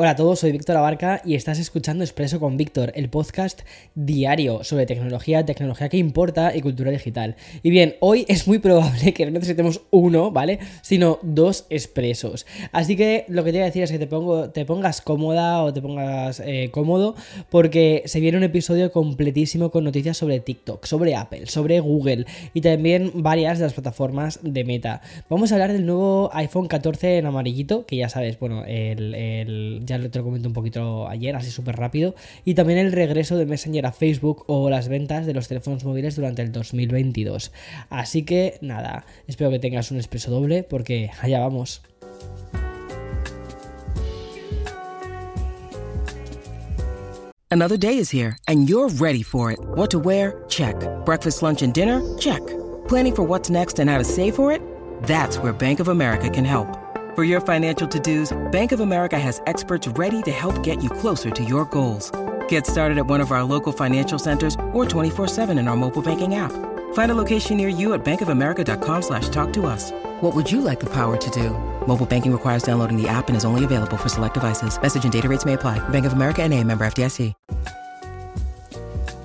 Hola a todos, soy Víctor Abarca y estás escuchando Expreso con Víctor, el podcast diario sobre tecnología, tecnología que importa y cultura digital. Y bien, hoy es muy probable que no necesitemos uno, ¿vale? Sino dos expresos. Así que lo que te voy a decir es que te, pongas cómoda o te pongas eh, cómodo porque se viene un episodio completísimo con noticias sobre TikTok, sobre Apple, sobre Google y también varias de las plataformas de Meta. Vamos a hablar del nuevo iPhone 14 en amarillito, que ya sabes, bueno, el ya te lo comento un poquito ayer, así súper rápido, y también el regreso de Messenger a Facebook o las ventas de los teléfonos móviles durante el 2022. Así que nada, espero que tengas un expreso doble porque allá vamos. Another day is here and you're ready for it. What to wear? Check. Breakfast, lunch and dinner? Check. Planning for what's next and how to save for it? That's where Bank of America can help. For your financial to-dos, Bank of America has experts ready to help get you closer to your goals. Get started at one of our local financial centers or 24-7 in our mobile banking app. Find a location near you at bankofamerica.com slash talk to us. What would you like the power to do? Mobile banking requires downloading the app and is only available for select devices. Message and data rates may apply. Bank of America and a member FDIC.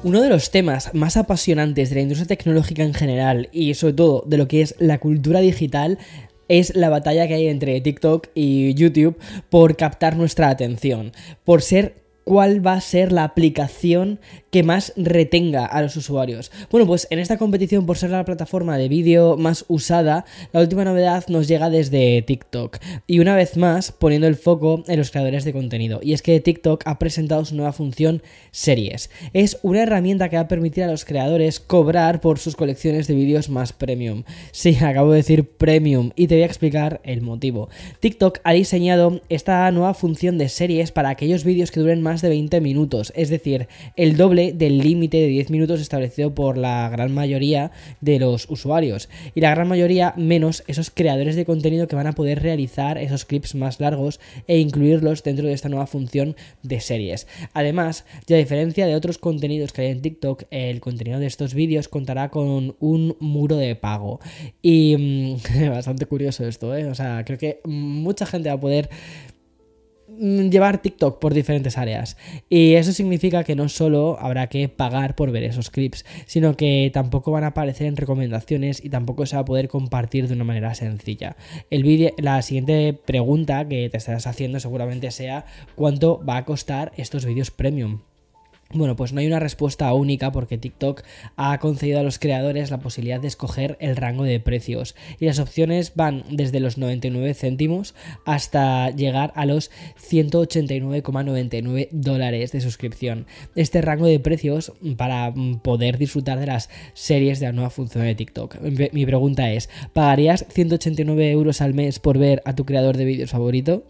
Uno de los temas más apasionantes de la industria tecnológica en general y sobre todo de lo que es la cultura digital es la batalla que hay entre TikTok y YouTube por captar nuestra atención, por ser cuál va a ser la aplicación que más retenga a los usuarios. Bueno, pues en esta competición, por ser la plataforma de vídeo más usada, la última novedad nos llega desde TikTok. Y una vez más, poniendo el foco en los creadores de contenido. Y es que TikTok ha presentado su nueva función Series. Es una herramienta que va a permitir a los creadores cobrar por sus colecciones de vídeos más premium. Sí, acabo de decir premium y te voy a explicar el motivo. TikTok ha diseñado esta nueva función de series para aquellos vídeos que duren más de 20 minutos, es decir, el doble del límite de 10 minutos establecido por la gran mayoría de los usuarios. Y la gran mayoría menos esos creadores de contenido que van a poder realizar esos clips más largos e incluirlos dentro de esta nueva función de series. Además, ya a diferencia de otros contenidos que hay en TikTok, el contenido de estos vídeos contará con un muro de pago. Y mm, bastante curioso esto, ¿eh? O sea, creo que mucha gente va a poder llevar TikTok por diferentes áreas. Y eso significa que no solo habrá que pagar por ver esos clips, sino que tampoco van a aparecer en recomendaciones y tampoco se va a poder compartir de una manera sencilla. El vídeo, la siguiente pregunta que te estarás haciendo seguramente sea cuánto va a costar estos vídeos premium. Bueno, pues no hay una respuesta única porque TikTok ha concedido a los creadores la posibilidad de escoger el rango de precios y las opciones van desde los 99 céntimos hasta llegar a los 189,99 dólares de suscripción. Este rango de precios para poder disfrutar de las series de la nueva función de TikTok. Mi pregunta es, ¿pagarías 189 euros al mes por ver a tu creador de vídeos favorito?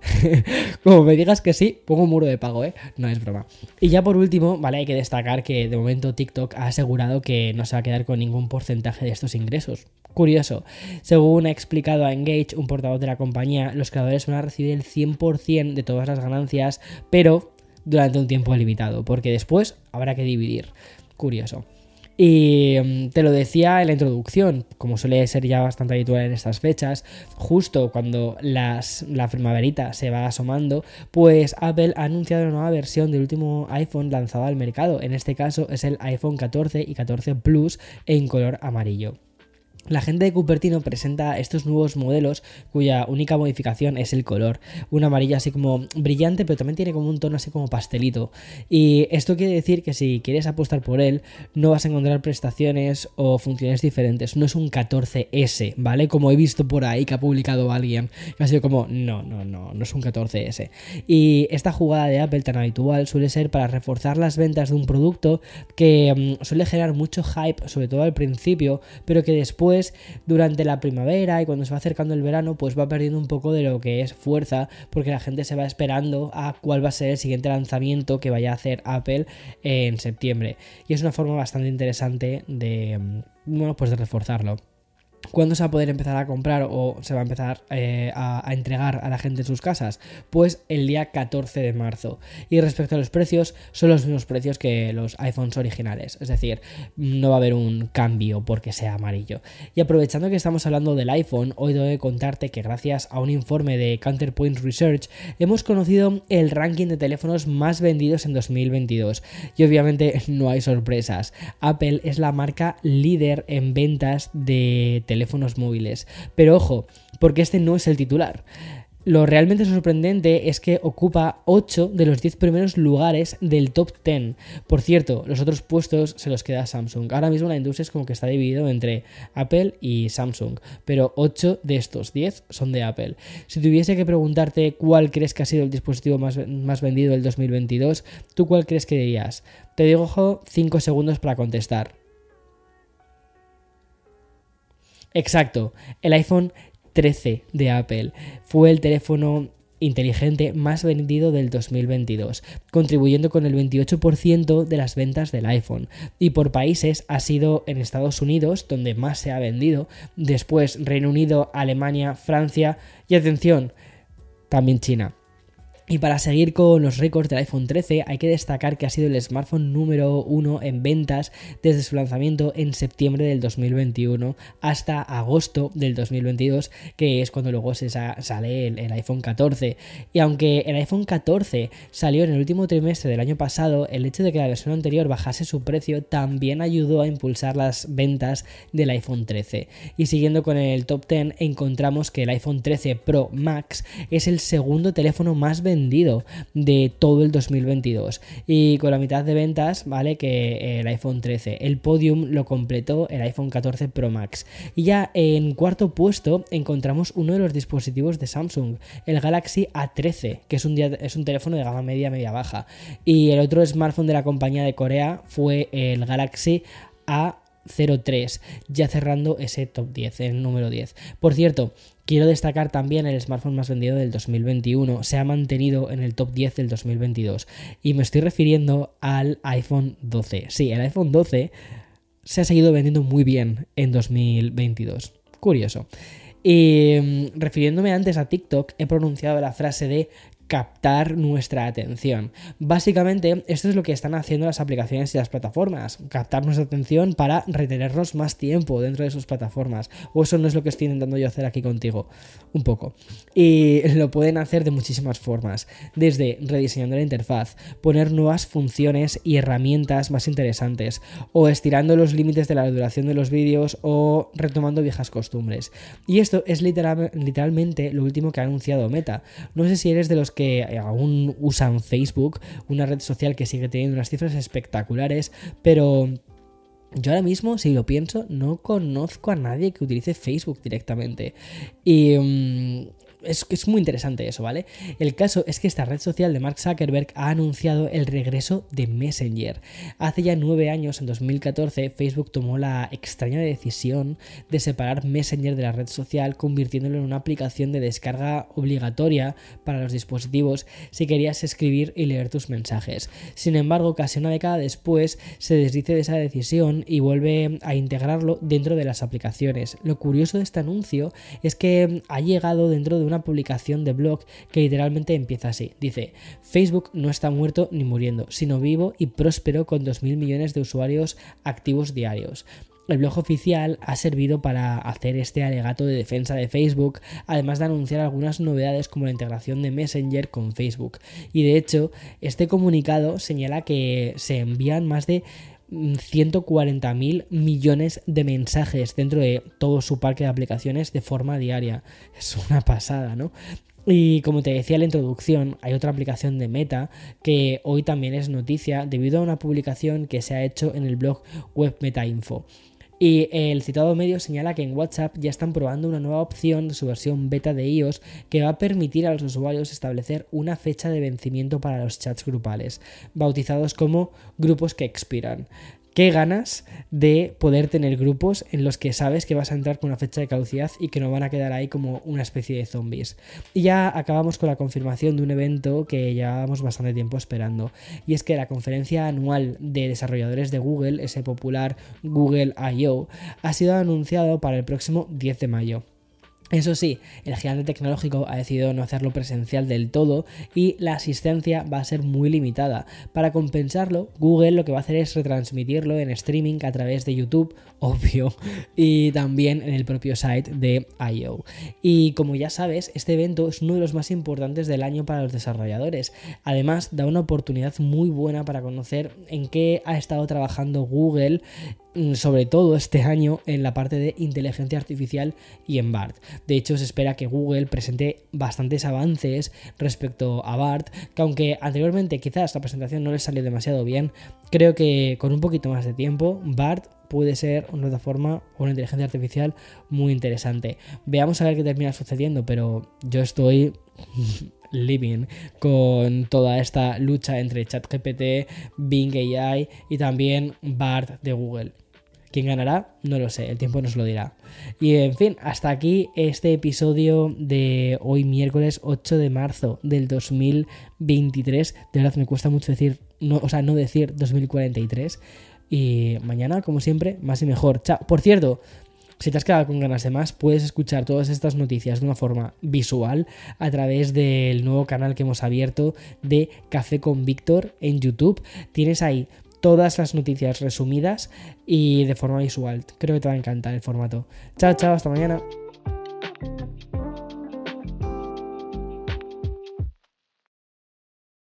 Como me digas que sí, pongo un muro de pago, ¿eh? No es broma. Y ya por último, vale, hay que destacar que de momento TikTok ha asegurado que no se va a quedar con ningún porcentaje de estos ingresos. Curioso, según ha explicado a Engage, un portavoz de la compañía, los creadores van a recibir el 100% de todas las ganancias, pero durante un tiempo limitado, porque después habrá que dividir. Curioso. Y mm, te lo decía en la introducción, como suele ser ya bastante habitual en estas fechas, justo cuando las, la primaverita se va asomando, pues Apple ha anunciado una nueva versión del último iPhone lanzado al mercado. En este caso es el iPhone 14 y 14 Plus en color amarillo. La gente de Cupertino presenta estos nuevos modelos cuya única modificación es el color. Un amarillo así como brillante, pero también tiene como un tono así como pastelito. Y esto quiere decir que si quieres apostar por él, no vas a encontrar prestaciones o funciones diferentes. No es un 14S, ¿vale? Como he visto por ahí que ha publicado alguien. Que ha sido como, no, no, no, no es un 14S. Y esta jugada de Apple tan habitual suele ser para reforzar las ventas de un producto que mm, suele generar mucho hype, sobre todo al principio, pero que después durante la primavera y cuando se va acercando el verano, pues va perdiendo un poco de lo que es fuerza, porque la gente se va esperando a cuál va a ser el siguiente lanzamiento que vaya a hacer Apple en septiembre. Y es una forma bastante interesante de, mm, bueno, pues de reforzarlo. ¿Cuándo se va a poder empezar a comprar o se va a empezar eh, a, entregar a la gente en sus casas? Pues el día 14 de marzo. Y respecto a los precios, son los mismos precios que los iPhones originales. Es decir, no va a haber un cambio porque sea amarillo. Y aprovechando que estamos hablando del iPhone, hoy debo de contarte que gracias a un informe de Counterpoint Research hemos conocido el ranking de teléfonos más vendidos en 2022. Y obviamente no hay sorpresas. Apple es la marca líder en ventas de teléfonos móviles. Pero ojo, porque este no es el titular. Lo realmente sorprendente es que ocupa 8 de los 10 primeros lugares del top 10. Por cierto, los otros puestos se los queda Samsung. Ahora mismo la industria es como que está dividido entre Apple y Samsung, pero 8 de estos 10 son de Apple. Si tuviese que preguntarte cuál crees que ha sido el dispositivo más, más vendido del 2022, ¿tú cuál crees que dirías? Te digo 5 segundos para contestar. Exacto, el iPhone 13 de Apple fue el teléfono inteligente más vendido del 2022, contribuyendo con el 28% de las ventas del iPhone. Y por países ha sido en Estados Unidos donde más se ha vendido, después Reino Unido, Alemania, Francia y atención, también China. Y para seguir con los récords del iPhone 13 hay que destacar que ha sido el smartphone número uno en ventas desde su lanzamiento en septiembre del 2021 hasta agosto del 2022, que es cuando luego se sale el, iPhone 14. Y aunque el iPhone 14 salió en el último trimestre del año pasado, el hecho de que la versión anterior bajase su precio también ayudó a impulsar las ventas del iPhone 13. Y siguiendo con el top 10 encontramos que el iPhone 13 Pro Max es el segundo teléfono más vendido de todo el 2022 y con la mitad de ventas, ¿vale? Que el iPhone 13. El podium lo completó el iPhone 14 Pro Max. Y ya en cuarto puesto encontramos uno de los dispositivos de Samsung, el Galaxy A13, que es un, es un teléfono de gama media, media baja. Y el otro smartphone de la compañía de Corea fue el Galaxy A 03, ya cerrando ese top 10, el número 10. Por cierto, quiero destacar también el smartphone más vendido del 2021, se ha mantenido en el top 10 del 2022 y me estoy refiriendo al iPhone 12. Sí, el iPhone 12 se ha seguido vendiendo muy bien en 2022. Curioso. Y mm, refiriéndome antes a TikTok, he pronunciado la frase de captar nuestra atención. Básicamente, esto es lo que están haciendo las aplicaciones y las plataformas, captar nuestra atención para retenernos más tiempo dentro de sus plataformas. O eso no es lo que estoy intentando yo hacer aquí contigo, un poco. Y lo pueden hacer de muchísimas formas, desde rediseñando la interfaz, poner nuevas funciones y herramientas más interesantes, o estirando los límites de la duración de los vídeos, o retomando viejas costumbres. Y esto es literalmente lo último que ha anunciado Meta. No sé si eres de los que aún usan Facebook, una red social que sigue teniendo unas cifras espectaculares, pero yo ahora mismo, si lo pienso, no conozco a nadie que utilice Facebook directamente. Y mm, es, es muy interesante eso, ¿vale? El caso es que esta red social de Mark Zuckerberg ha anunciado el regreso de Messenger. Hace ya nueve años, en 2014, Facebook tomó la extraña decisión de separar Messenger de la red social, convirtiéndolo en una aplicación de descarga obligatoria para los dispositivos si querías escribir y leer tus mensajes. Sin embargo, casi una década después, se desdice de esa decisión y vuelve a integrarlo dentro de las aplicaciones. Lo curioso de este anuncio es que ha llegado dentro de una publicación de blog que literalmente empieza así. Dice, Facebook no está muerto ni muriendo, sino vivo y próspero con 2.000 millones de usuarios activos diarios. El blog oficial ha servido para hacer este alegato de defensa de Facebook, además de anunciar algunas novedades como la integración de Messenger con Facebook. Y de hecho, este comunicado señala que se envían más de 140.000 millones de mensajes dentro de todo su parque de aplicaciones de forma diaria. Es una pasada, ¿no? Y como te decía en la introducción, hay otra aplicación de Meta que hoy también es noticia debido a una publicación que se ha hecho en el blog web Meta Info. Y el citado medio señala que en WhatsApp ya están probando una nueva opción de su versión beta de iOS que va a permitir a los usuarios establecer una fecha de vencimiento para los chats grupales, bautizados como grupos que expiran qué ganas de poder tener grupos en los que sabes que vas a entrar con una fecha de caducidad y que no van a quedar ahí como una especie de zombies. Y ya acabamos con la confirmación de un evento que llevábamos bastante tiempo esperando. Y es que la conferencia anual de desarrolladores de Google, ese popular Google I.O., ha sido anunciado para el próximo 10 de mayo. Eso sí, el gigante tecnológico ha decidido no hacerlo presencial del todo y la asistencia va a ser muy limitada. Para compensarlo, Google lo que va a hacer es retransmitirlo en streaming a través de YouTube, obvio, y también en el propio site de I.O. Y como ya sabes, este evento es uno de los más importantes del año para los desarrolladores. Además, da una oportunidad muy buena para conocer en qué ha estado trabajando Google sobre todo este año en la parte de inteligencia artificial y en BART. De hecho, se espera que Google presente bastantes avances respecto a BART, que aunque anteriormente quizás la presentación no les salió demasiado bien, creo que con un poquito más de tiempo, BART puede ser una plataforma o una inteligencia artificial muy interesante. Veamos a ver qué termina sucediendo, pero yo estoy living con toda esta lucha entre ChatGPT, Bing AI y también BART de Google. ¿Quién ganará? No lo sé, el tiempo nos lo dirá. Y en fin, hasta aquí este episodio de hoy miércoles 8 de marzo del 2023. De verdad me cuesta mucho decir, no, o sea, no decir 2043. Y mañana, como siempre, más y mejor. Chao. Por cierto, si te has quedado con ganas de más, puedes escuchar todas estas noticias de una forma visual a través del nuevo canal que hemos abierto de Café con Víctor en YouTube. Tienes ahí todas las noticias resumidas y de forma visual. Creo que te va a encantar el formato. Chao, chao, hasta mañana.